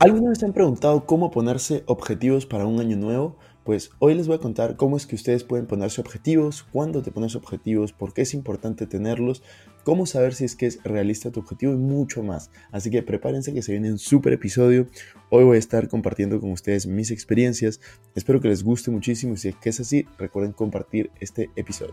¿Alguna vez se han preguntado cómo ponerse objetivos para un año nuevo? Pues hoy les voy a contar cómo es que ustedes pueden ponerse objetivos, cuándo te pones objetivos, por qué es importante tenerlos, cómo saber si es que es realista tu objetivo y mucho más. Así que prepárense que se viene un super episodio. Hoy voy a estar compartiendo con ustedes mis experiencias. Espero que les guste muchísimo y si es que es así, recuerden compartir este episodio.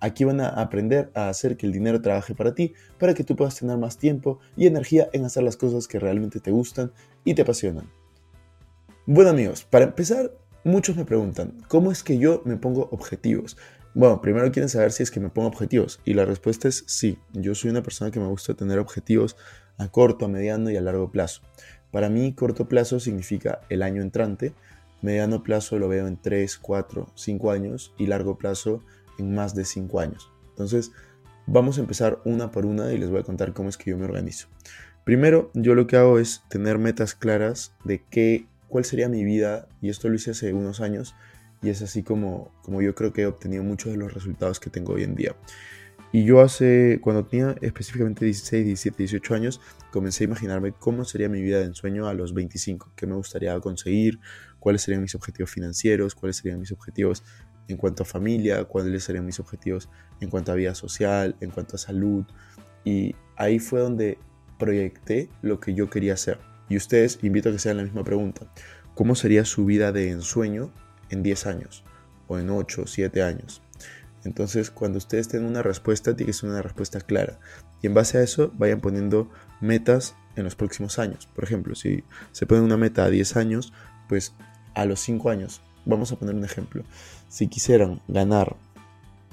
Aquí van a aprender a hacer que el dinero trabaje para ti, para que tú puedas tener más tiempo y energía en hacer las cosas que realmente te gustan y te apasionan. Bueno amigos, para empezar, muchos me preguntan, ¿cómo es que yo me pongo objetivos? Bueno, primero quieren saber si es que me pongo objetivos y la respuesta es sí, yo soy una persona que me gusta tener objetivos a corto, a mediano y a largo plazo. Para mí, corto plazo significa el año entrante, mediano plazo lo veo en 3, 4, 5 años y largo plazo en más de 5 años. Entonces, vamos a empezar una por una y les voy a contar cómo es que yo me organizo. Primero, yo lo que hago es tener metas claras de qué, cuál sería mi vida, y esto lo hice hace unos años, y es así como, como yo creo que he obtenido muchos de los resultados que tengo hoy en día. Y yo hace, cuando tenía específicamente 16, 17, 18 años, comencé a imaginarme cómo sería mi vida de ensueño a los 25, qué me gustaría conseguir, cuáles serían mis objetivos financieros, cuáles serían mis objetivos en cuanto a familia, cuáles serían mis objetivos en cuanto a vida social, en cuanto a salud. Y ahí fue donde proyecté lo que yo quería hacer. Y ustedes invito a que se hagan la misma pregunta. ¿Cómo sería su vida de ensueño en 10 años? O en 8 o 7 años. Entonces, cuando ustedes tengan una respuesta, tiene que ser una respuesta clara. Y en base a eso, vayan poniendo metas en los próximos años. Por ejemplo, si se ponen una meta a 10 años, pues a los 5 años, vamos a poner un ejemplo si quisieran ganar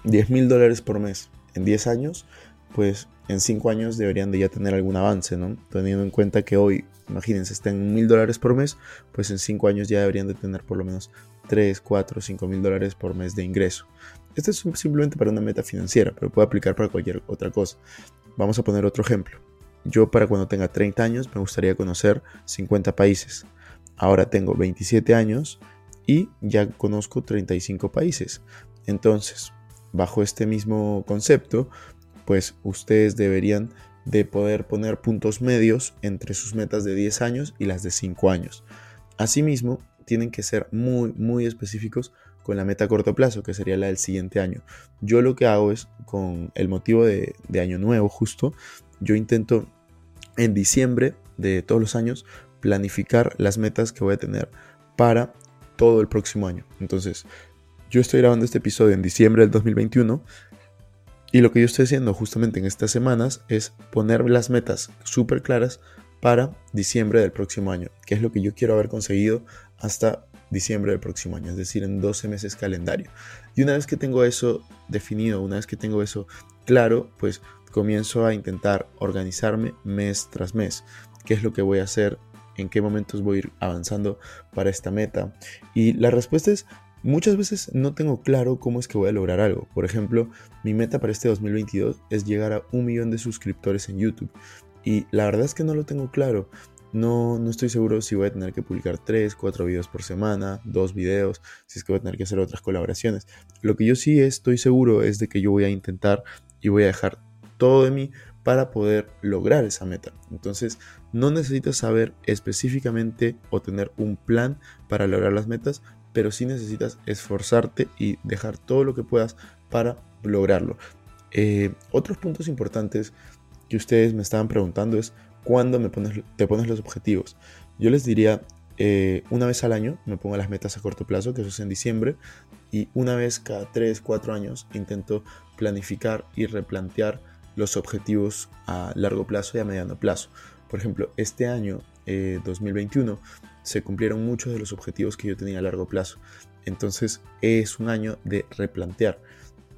10 mil dólares por mes en 10 años, pues en 5 años deberían de ya tener algún avance, ¿no? Teniendo en cuenta que hoy, imagínense, están en mil dólares por mes, pues en 5 años ya deberían de tener por lo menos 3, 4, 5 mil dólares por mes de ingreso. Esto es simplemente para una meta financiera, pero puede aplicar para cualquier otra cosa. Vamos a poner otro ejemplo. Yo para cuando tenga 30 años me gustaría conocer 50 países. Ahora tengo 27 años y ya conozco 35 países. Entonces, bajo este mismo concepto, pues ustedes deberían de poder poner puntos medios entre sus metas de 10 años y las de 5 años. Asimismo, tienen que ser muy, muy específicos con la meta a corto plazo, que sería la del siguiente año. Yo lo que hago es, con el motivo de, de año nuevo justo, yo intento en diciembre de todos los años planificar las metas que voy a tener para todo el próximo año. Entonces, yo estoy grabando este episodio en diciembre del 2021 y lo que yo estoy haciendo justamente en estas semanas es poner las metas súper claras para diciembre del próximo año, que es lo que yo quiero haber conseguido hasta diciembre del próximo año, es decir, en 12 meses calendario. Y una vez que tengo eso definido, una vez que tengo eso claro, pues comienzo a intentar organizarme mes tras mes, qué es lo que voy a hacer en qué momentos voy a ir avanzando para esta meta. Y la respuesta es, muchas veces no tengo claro cómo es que voy a lograr algo. Por ejemplo, mi meta para este 2022 es llegar a un millón de suscriptores en YouTube. Y la verdad es que no lo tengo claro. No, no estoy seguro si voy a tener que publicar 3, 4 videos por semana, 2 videos, si es que voy a tener que hacer otras colaboraciones. Lo que yo sí estoy seguro es de que yo voy a intentar y voy a dejar todo de mí para poder lograr esa meta. Entonces, no necesitas saber específicamente o tener un plan para lograr las metas, pero sí necesitas esforzarte y dejar todo lo que puedas para lograrlo. Eh, otros puntos importantes que ustedes me estaban preguntando es cuándo me pones, te pones los objetivos. Yo les diría eh, una vez al año me pongo las metas a corto plazo, que eso es en diciembre, y una vez cada 3, 4 años intento planificar y replantear los objetivos a largo plazo y a mediano plazo. Por ejemplo, este año 2021 eh, se cumplieron muchos de los objetivos que yo tenía a largo plazo. Entonces es un año de replantear.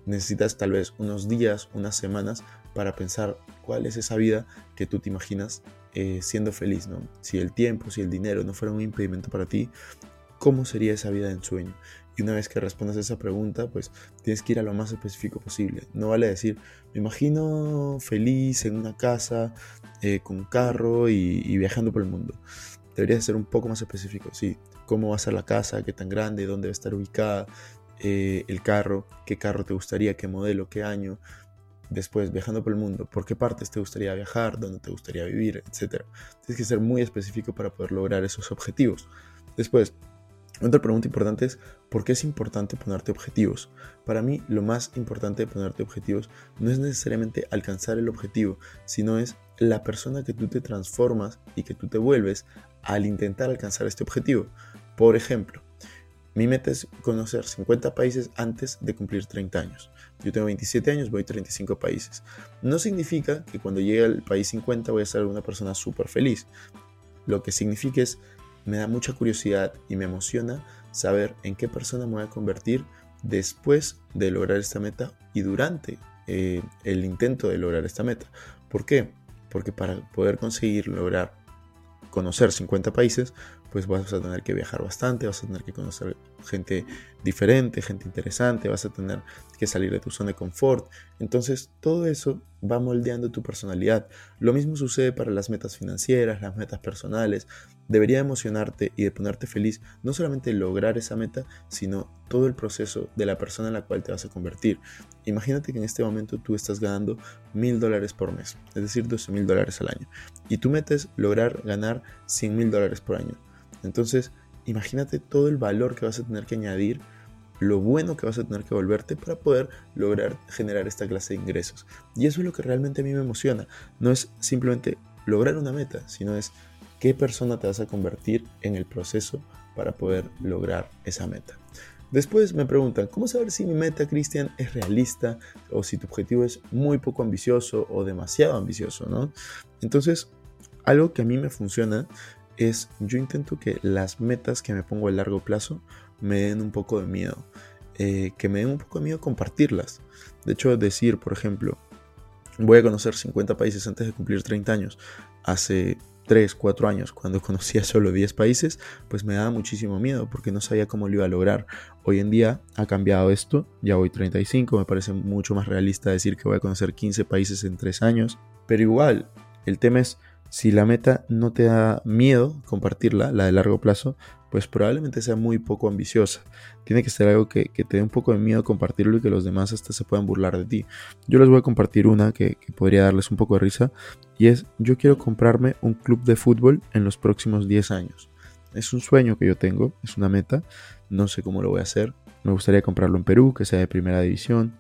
necesitas tal vez unos días, unas semanas para pensar cuál es esa vida que tú te imaginas eh, siendo feliz, ¿no? Si el tiempo, si el dinero no fuera un impedimento para ti, ¿cómo sería esa vida en sueño? Y una vez que respondas a esa pregunta, pues tienes que ir a lo más específico posible. No vale decir, me imagino feliz en una casa, eh, con carro y, viajando por el mundo. Deberías ser un poco más específico, sí. ¿Cómo va a ser la casa? ¿Qué tan grande? ¿Dónde va a estar ubicada? Eh, el carro, qué carro te gustaría, qué modelo, qué año. Después, viajando por el mundo, por qué partes te gustaría viajar, dónde te gustaría vivir, etcétera. Tienes que ser muy específico para poder lograr esos objetivos. Después, otra pregunta importante es, ¿por qué es importante ponerte objetivos? Para mí, lo más importante de ponerte objetivos no es necesariamente alcanzar el objetivo, sino es la persona que tú te transformas y que tú te vuelves al intentar alcanzar este objetivo. Por ejemplo, mi meta es conocer 50 países antes de cumplir 30 años. Yo tengo 27 años, voy a 35 países. No significa que cuando llegue al país 50 voy a ser una persona súper feliz. Lo que significa es me da mucha curiosidad y me emociona saber en qué persona me voy a convertir después de lograr esta meta y durante eh, el intento de lograr esta meta. ¿Por qué? Porque para poder conseguir lograr conocer 50 países, pues vas a tener que viajar bastante, vas a tener que conocer gente diferente, gente interesante, vas a tener que salir de tu zona de confort. Entonces todo eso va moldeando tu personalidad. Lo mismo sucede para las metas financieras, las metas personales. Debería emocionarte y de ponerte feliz no solamente lograr esa meta, sino todo el proceso de la persona en la cual te vas a convertir. Imagínate que en este momento tú estás ganando mil dólares por mes, es decir, 12 mil dólares al año. Y tú metes lograr ganar 100 mil dólares por año. Entonces, imagínate todo el valor que vas a tener que añadir, lo bueno que vas a tener que volverte para poder lograr generar esta clase de ingresos. Y eso es lo que realmente a mí me emociona. No es simplemente lograr una meta, sino es qué persona te vas a convertir en el proceso para poder lograr esa meta. Después me preguntan, ¿cómo saber si mi meta, Cristian, es realista o si tu objetivo es muy poco ambicioso o demasiado ambicioso? ¿no? Entonces, algo que a mí me funciona es yo intento que las metas que me pongo a largo plazo me den un poco de miedo. Eh, que me den un poco de miedo compartirlas. De hecho, decir, por ejemplo, voy a conocer 50 países antes de cumplir 30 años. Hace 3, 4 años, cuando conocía solo 10 países, pues me daba muchísimo miedo porque no sabía cómo lo iba a lograr. Hoy en día ha cambiado esto, ya voy 35, me parece mucho más realista decir que voy a conocer 15 países en 3 años. Pero igual, el tema es si la meta no te da miedo compartirla, la de largo plazo, pues probablemente sea muy poco ambiciosa. Tiene que ser algo que, te dé un poco de miedo compartirlo y que los demás hasta se puedan burlar de ti. Yo les voy a compartir una que, que podría darles un poco de risa y es yo quiero comprarme un club de fútbol en los próximos 10 años. Es un sueño que yo tengo, es una meta, no sé cómo lo voy a hacer. Me gustaría comprarlo en Perú, que sea de primera división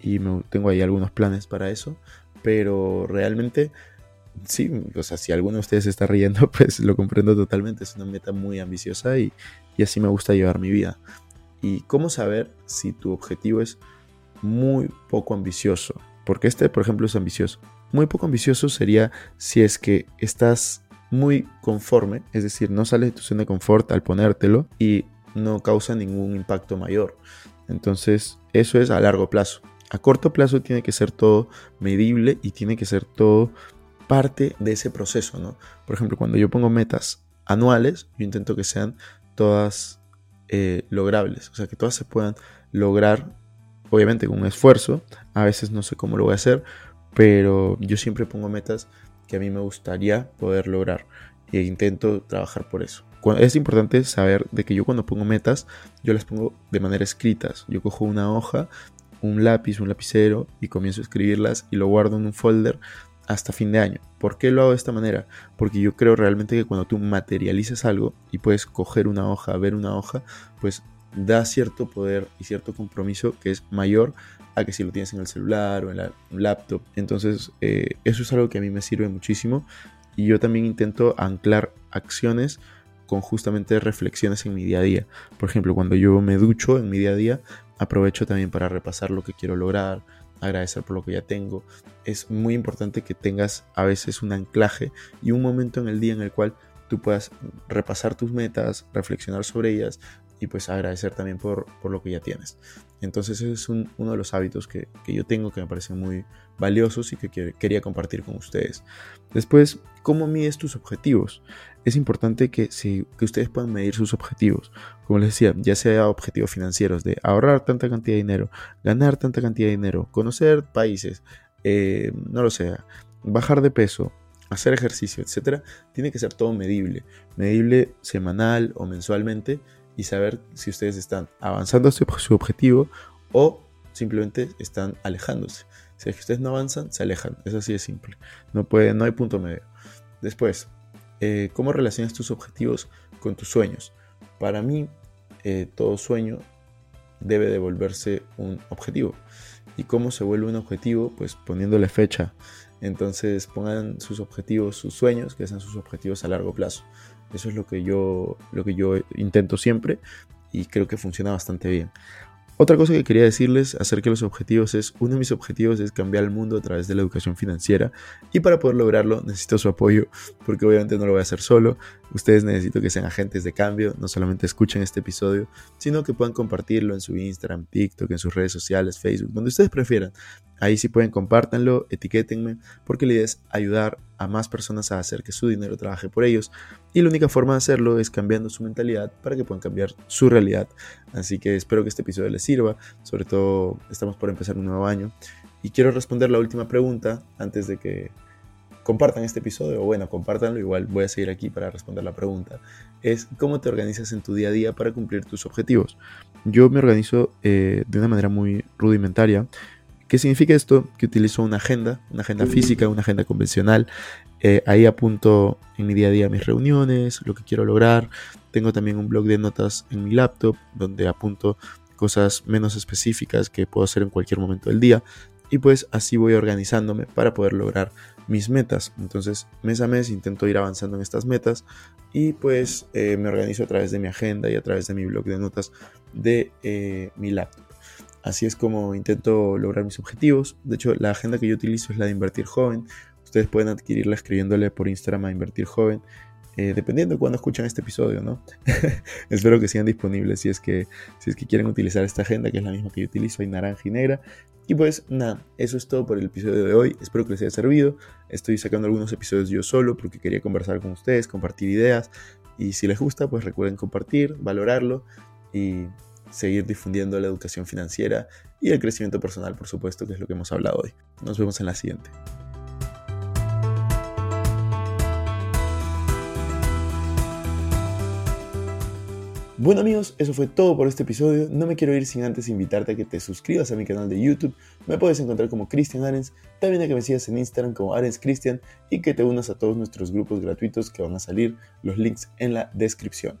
y tengo ahí algunos planes para eso, pero realmente sí, o sea, si alguno de ustedes está riendo, pues lo comprendo totalmente. Es una meta muy ambiciosa y, así me gusta llevar mi vida. ¿Y cómo saber si tu objetivo es muy poco ambicioso? Porque este, por ejemplo, es ambicioso. Muy poco ambicioso sería si es que estás muy conforme, es decir, no sales de tu zona de confort al ponértelo y no causa ningún impacto mayor. Entonces, eso es a largo plazo. A corto plazo tiene que ser todo medible y tiene que ser todo parte de ese proceso, ¿no? Por ejemplo, cuando yo pongo metas anuales, yo intento que sean todas eh, logrables, o sea, que todas se puedan lograr, obviamente con un esfuerzo, a veces no sé cómo lo voy a hacer, pero yo siempre pongo metas que a mí me gustaría poder lograr e intento trabajar por eso. Es importante saber de que yo cuando pongo metas, yo las pongo de manera escritas. Yo cojo una hoja, un lápiz, un lapicero y comienzo a escribirlas y lo guardo en un folder hasta fin de año. ¿Por qué lo hago de esta manera? Porque yo creo realmente que cuando tú materializas algo y puedes coger una hoja, ver una hoja, pues da cierto poder y cierto compromiso que es mayor a que si lo tienes en el celular o en la laptop. Entonces, eh, eso es algo que a mí me sirve muchísimo y yo también intento anclar acciones con justamente reflexiones en mi día a día. Por ejemplo, cuando yo me ducho en mi día a día, aprovecho también para repasar lo que quiero lograr, agradecer por lo que ya tengo. Es muy importante que tengas a veces un anclaje y un momento en el día en el cual tú puedas repasar tus metas, reflexionar sobre ellas y pues agradecer también por, por lo que ya tienes. Entonces ese es uno de los hábitos que, que, yo tengo que me parecen muy valiosos y que quería compartir con ustedes. Después, ¿cómo mides tus objetivos? Es importante que, si, que ustedes puedan medir sus objetivos. Como les decía, ya sea objetivos financieros de ahorrar tanta cantidad de dinero, ganar tanta cantidad de dinero, conocer países, eh, no lo sé, bajar de peso, hacer ejercicio, etcétera, tiene que ser todo medible, medible semanal o mensualmente y saber si ustedes están avanzando hacia su objetivo o simplemente están alejándose. Si es que ustedes no avanzan, se alejan. Es así de simple. No, puede, no hay punto medio. Después, eh, ¿cómo relacionas tus objetivos con tus sueños? Para mí, eh, todo sueño debe devolverse un objetivo. ¿Y cómo se vuelve un objetivo? Pues poniéndole fecha. Entonces pongan sus objetivos, sus sueños, que sean sus objetivos a largo plazo. Eso es lo que yo, lo que yo intento siempre y creo que funciona bastante bien. Otra cosa que quería decirles acerca de los objetivos es, uno de mis objetivos es cambiar el mundo a través de la educación financiera y para poder lograrlo necesito su apoyo porque obviamente no lo voy a hacer solo. Ustedes necesito que sean agentes de cambio, no solamente escuchen este episodio, sino que puedan compartirlo en su Instagram, TikTok, en sus redes sociales, Facebook, donde ustedes prefieran. Ahí sí pueden compártanlo, etiquétenme, porque la idea es ayudar a más personas a hacer que su dinero trabaje por ellos. Y la única forma de hacerlo es cambiando su mentalidad para que puedan cambiar su realidad. Así que espero que este episodio les sirva. Sobre todo estamos por empezar un nuevo año. Y quiero responder la última pregunta antes de que compartan este episodio. O bueno, compártanlo. Igual voy a seguir aquí para responder la pregunta. Es cómo te organizas en tu día a día para cumplir tus objetivos. Yo me organizo eh, de una manera muy rudimentaria. ¿Qué significa esto? Que utilizo una agenda, una agenda física, una agenda convencional. Eh, ahí apunto en mi día a día mis reuniones, lo que quiero lograr. Tengo también un blog de notas en mi laptop donde apunto cosas menos específicas que puedo hacer en cualquier momento del día. Y pues así voy organizándome para poder lograr mis metas. Entonces mes a mes intento ir avanzando en estas metas y pues eh, me organizo a través de mi agenda y a través de mi blog de notas de eh, mi laptop. Así es como intento lograr mis objetivos. De hecho, la agenda que yo utilizo es la de Invertir Joven. Ustedes pueden adquirirla escribiéndole por Instagram a Invertir Joven, eh, dependiendo de cuándo escuchan este episodio, ¿no? Espero que sean disponibles si es que, si es que quieren utilizar esta agenda, que es la misma que yo utilizo, hay naranja y negra. Y pues nada, eso es todo por el episodio de hoy. Espero que les haya servido. Estoy sacando algunos episodios yo solo porque quería conversar con ustedes, compartir ideas. Y si les gusta, pues recuerden compartir, valorarlo y seguir difundiendo la educación financiera y el crecimiento personal, por supuesto, que es lo que hemos hablado hoy. Nos vemos en la siguiente. Bueno amigos, eso fue todo por este episodio. No me quiero ir sin antes invitarte a que te suscribas a mi canal de YouTube. Me puedes encontrar como Cristian Arens, también a que me sigas en Instagram como Arens Cristian y que te unas a todos nuestros grupos gratuitos que van a salir los links en la descripción.